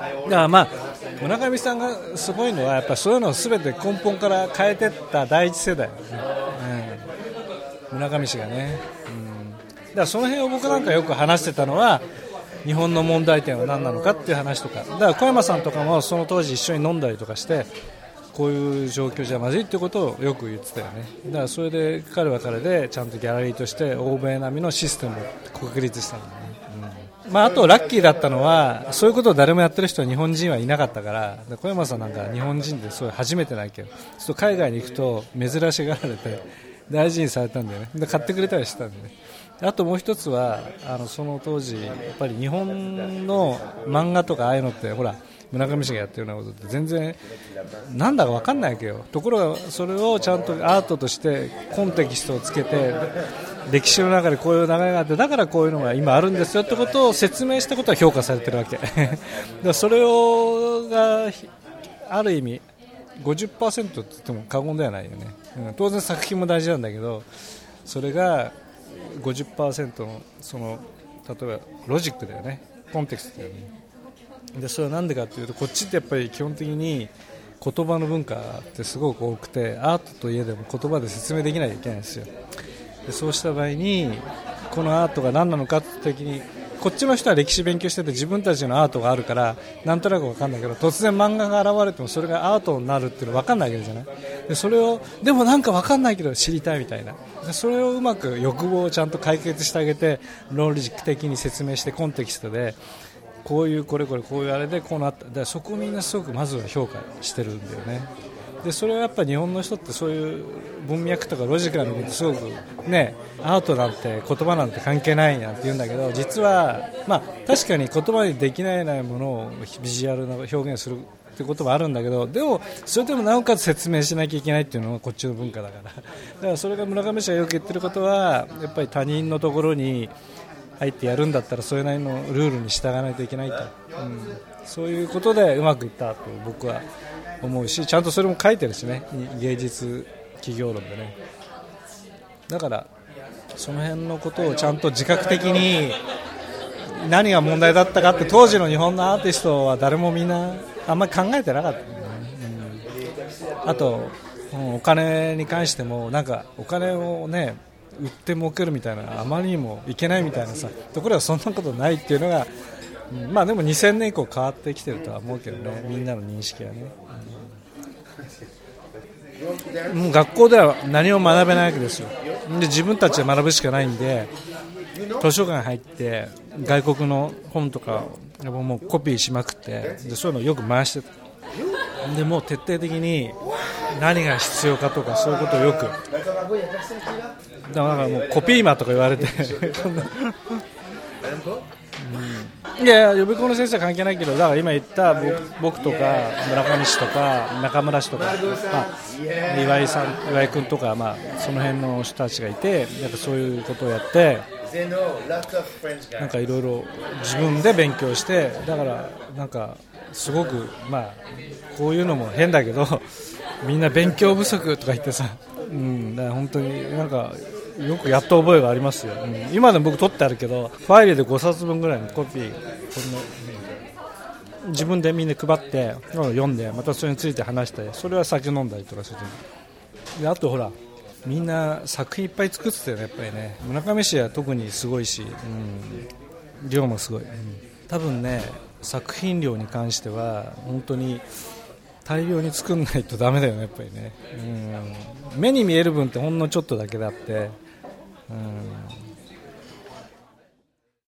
だからまあ村上さんがすごいのはやっぱそういうのをすべて根本から変えていった第一世代、うん、村上氏がね、うん、だからその辺を僕なんかよく話してたのは日本の問題点は何なのかっていう話とか。だから小山さんとかもその当時一緒に飲んだりとかしてこういう状況じゃまずいってことをよく言ってたよね。だからそれで彼は彼でちゃんとギャラリーとして欧米並みのシステムを確立したんだね、まあ、あとラッキーだったのはそういうことを誰もやってる人は日本人はいなかったから小山さんなんか日本人でそういう初めてないけどそう海外に行くと珍しがられて大事にされたんだよね。で買ってくれたりしたんでね。あともう一つはあのその当時やっぱり日本の漫画とかああいうのってほら村上氏がやってるようなことって全然なんだか分かんないわけよ。ところがそれをちゃんとアートとしてコンテキストをつけて歴史の中でこういう流れがあってだからこういうのが今あるんですよってことを説明したことは評価されてるわけ。だそれをがある意味50%って言っても過言ではないよね、うん、当然作品も大事なんだけどそれが50%のその例えばロジックだよね。コンテクストだよね。でそれは何でかというとこっちってやっぱり基本的に言葉の文化ってすごく多くてアートといえども言葉で説明できないといけないんですよ。でそうした場合にこのアートが何なのかって時にこっちの人は歴史勉強してて自分たちのアートがあるからなんとなく分かんないけど突然漫画が現れてもそれがアートになるっていうのは分かんないわけじゃない。でそれをでもなんか分かんないけど知りたいみたいな。でそれをうまく欲望をちゃんと解決してあげて論理的に説明してコンテキストでこういうこれこれこういうあれでこうなった。でそこをみんなすごくまずは評価してるんだよね。でそれはやっぱ日本の人ってそういう文脈とかロジカルなことすごくねアートなんて言葉なんて関係ないなんて言うんだけど実はまあ確かに言葉にできないものをビジュアルな表現するってこともあるんだけどでもそれでもなおかつ説明しなきゃいけないっていうのがこっちの文化だから。だからそれが村上氏がよく言ってることはやっぱり他人のところに入ってやるんだったらそれなりのルールに従わないといけないと、うん、そういうことでうまくいったと僕は思うしちゃんとそれも書いてるしね。芸術企業論でね。だからその辺のことをちゃんと自覚的に何が問題だったかって当時の日本のアーティストは誰もみんなあんまり考えてなかった、ねうん、あとお金に関してもなんかお金をね売って儲けるみたいなあまりにもいけないみたいなさところはそんなことないっていうのが、うん、まあでも2000年以降変わってきてるとは思うけどねみんなの認識はね、うん、もう学校では何も学べないわけですよ。で自分たちで学ぶしかないんで図書館入って外国の本とかもうコピーしまくってでそういうのをよく回してでもう徹底的に何が必要かとかそういうことをよく。だからもうコピーマンとか言われて。うん、いや予備校の先生は関係ないけどだから今言った僕とか村上氏とか中村氏とか、まあ、岩井さん岩井君とか、まあ、その辺の人たちがいてやっぱそういうことをやってなんかいろいろ自分で勉強してだからなんかすごくまあこういうのも変だけどみんな勉強不足とか言ってさ、うん、だから本当になんかよくやった覚えがありますよ、うん、今でも僕取ってあるけどファイルで5冊分ぐらいのコピーこの自分でみんな配って読んでまたそれについて話してそれは酒飲んだりとかするであとほらみんな作品いっぱい作ってたよねやっぱりね。村上市は特にすごいし、うん、量もすごい、うん、多分ね作品量に関しては本当に大量に作んないとダメだよねやっぱりね、うん、目に見える分ってほんのちょっとだけであって。うん。